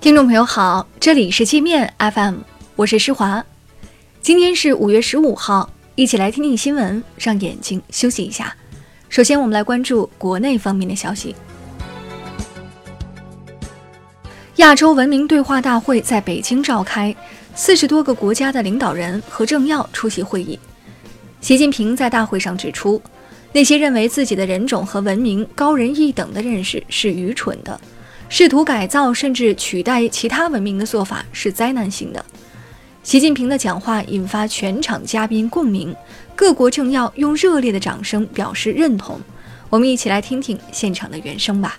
听众朋友好，这里是界面 FM，我是施华。今天是五月十五号，一起来听听新闻，让眼睛休息一下。首先，我们来关注国内方面的消息。亚洲文明对话大会在北京召开，四十多个国家的领导人和政要出席会议。习近平在大会上指出，那些认为自己的人种和文明高人一等的认识是愚蠢的。试图改造甚至取代其他文明的做法是灾难性的。习近平的讲话引发全场嘉宾共鸣，各国政要用热烈的掌声表示认同。我们一起来听听现场的原声吧。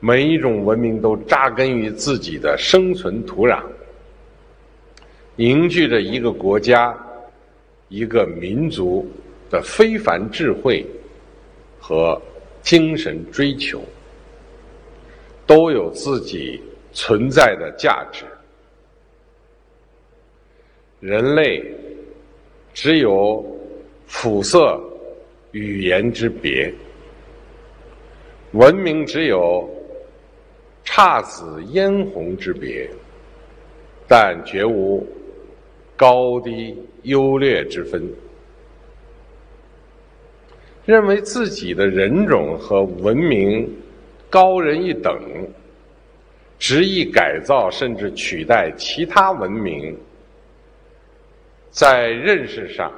每一种文明都扎根于自己的生存土壤，凝聚着一个国家、一个民族的非凡智慧和精神追求。都有自己存在的价值。人类只有肤色、语言之别，文明只有姹紫嫣红之别，但绝无高低优劣之分。认为自己的人种和文明。高人一等，执意改造甚至取代其他文明，在认识上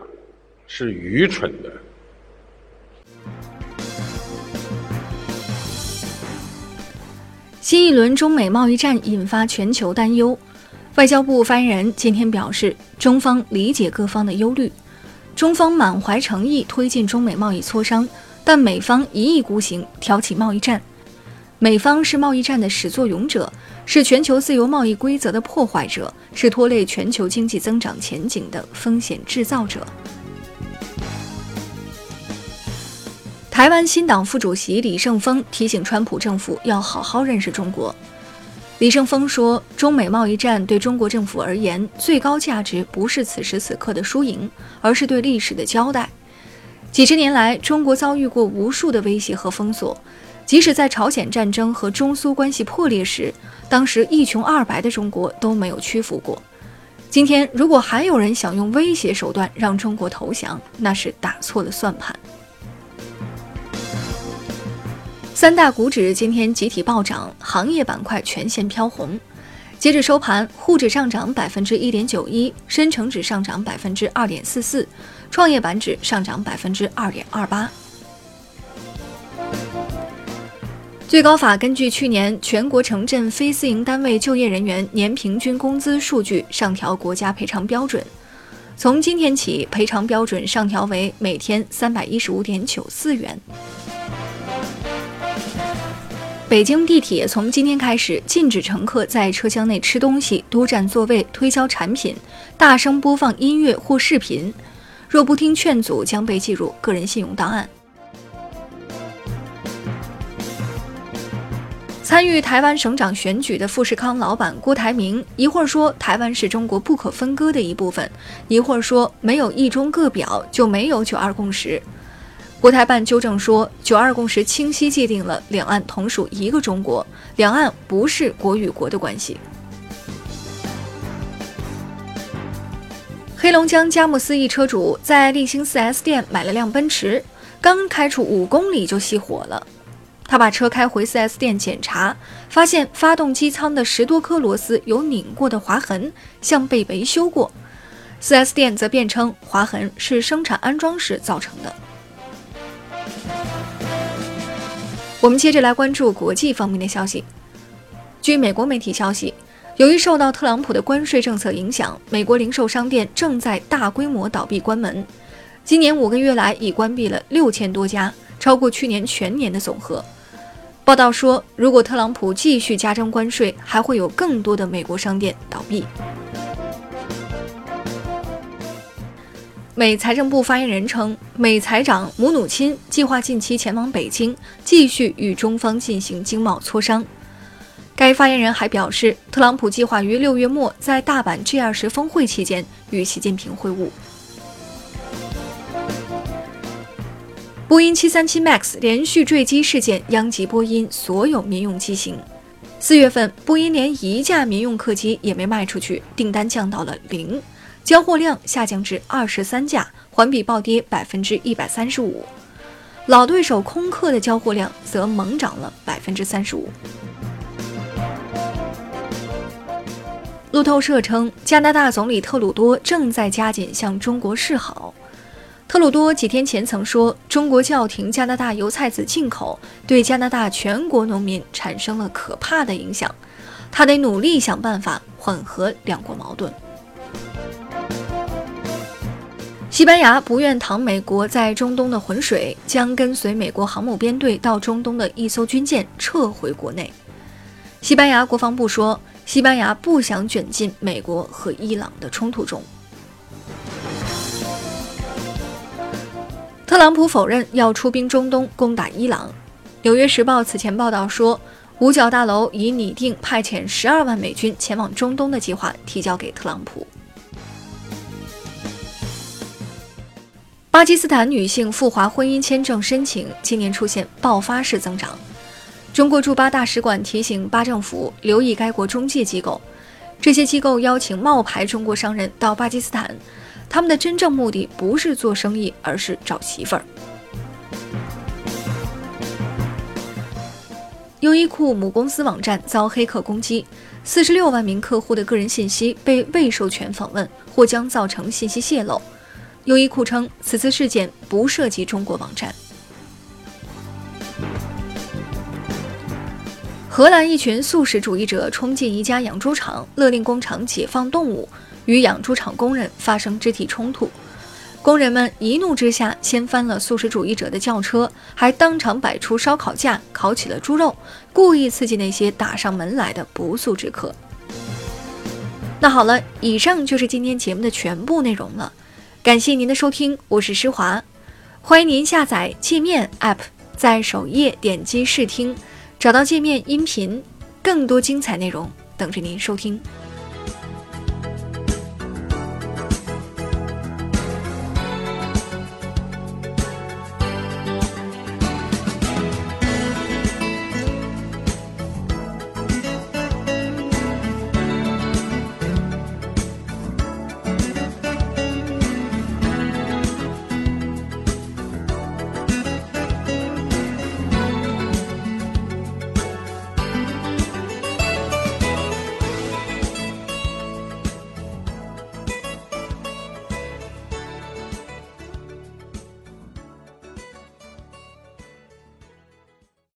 是愚蠢的。新一轮中美贸易战引发全球担忧，外交部发言人今天表示，中方理解各方的忧虑，中方满怀诚意推进中美贸易磋商，但美方一意孤行，挑起贸易战。美方是贸易战的始作俑者，是全球自由贸易规则的破坏者，是拖累全球经济增长前景的风险制造者。台湾新党副主席李胜峰提醒川普政府要好好认识中国。李胜峰说：“中美贸易战对中国政府而言，最高价值不是此时此刻的输赢，而是对历史的交代。几十年来，中国遭遇过无数的威胁和封锁。”即使在朝鲜战争和中苏关系破裂时，当时一穷二白的中国都没有屈服过。今天，如果还有人想用威胁手段让中国投降，那是打错了算盘。三大股指今天集体暴涨，行业板块全线飘红。截至收盘，沪指上涨百分之一点九一，深成指上涨百分之二点四四，创业板指上涨百分之二点二八。最高法根据去年全国城镇非私营单位就业人员年平均工资数据上调国家赔偿标准，从今天起，赔偿标准上调为每天三百一十五点九四元。北京地铁从今天开始禁止乘客在车厢内吃东西、多占座位、推销产品、大声播放音乐或视频，若不听劝阻，将被记入个人信用档案。参与台湾省长选举的富士康老板郭台铭，一会儿说台湾是中国不可分割的一部分，一会儿说没有一中各表就没有九二共识。国台办纠正说，九二共识清晰界定了两岸同属一个中国，两岸不是国与国的关系。黑龙江佳木斯一车主在立新 4S 店买了辆奔驰，刚开出五公里就熄火了。他把车开回 4S 店检查，发现发动机舱的十多颗螺丝有拧过的划痕，像被维修过。4S 店则辩称划痕是生产安装时造成的。我们接着来关注国际方面的消息。据美国媒体消息，由于受到特朗普的关税政策影响，美国零售商店正在大规模倒闭关门。今年五个月来，已关闭了六千多家，超过去年全年的总和。报道说，如果特朗普继续加征关税，还会有更多的美国商店倒闭。美财政部发言人称，美财长姆努钦计划近期前往北京，继续与中方进行经贸磋商。该发言人还表示，特朗普计划于六月末在大阪 G20 峰会期间与习近平会晤。波音737 MAX 连续坠机事件殃及波音所有民用机型。四月份，波音连一架民用客机也没卖出去，订单降到了零，交货量下降至二十三架，环比暴跌百分之一百三十五。老对手空客的交货量则猛涨了百分之三十五。路透社称，加拿大总理特鲁多正在加紧向中国示好。特鲁多几天前曾说，中国叫停加拿大油菜籽进口，对加拿大全国农民产生了可怕的影响，他得努力想办法缓和两国矛盾。西班牙不愿淌美国在中东的浑水，将跟随美国航母编队到中东的一艘军舰撤回国内。西班牙国防部说，西班牙不想卷进美国和伊朗的冲突中。特朗普否认要出兵中东攻打伊朗。《纽约时报》此前报道说，五角大楼已拟定派遣十二万美军前往中东的计划，提交给特朗普。巴基斯坦女性赴华婚姻签证申请今年出现爆发式增长。中国驻巴大使馆提醒巴政府留意该国中介机构，这些机构邀请冒牌中国商人到巴基斯坦。他们的真正目的不是做生意，而是找媳妇儿。优衣库母公司网站遭黑客攻击，四十六万名客户的个人信息被未授权访问，或将造成信息泄露。优衣库称，此次事件不涉及中国网站。荷兰一群素食主义者冲进一家养猪场，勒令工厂解放动物。与养猪场工人发生肢体冲突，工人们一怒之下掀翻了素食主义者的轿车，还当场摆出烧烤架烤起了猪肉，故意刺激那些打上门来的不速之客。那好了，以上就是今天节目的全部内容了，感谢您的收听，我是施华，欢迎您下载界面 App，在首页点击试听，找到界面音频，更多精彩内容等着您收听。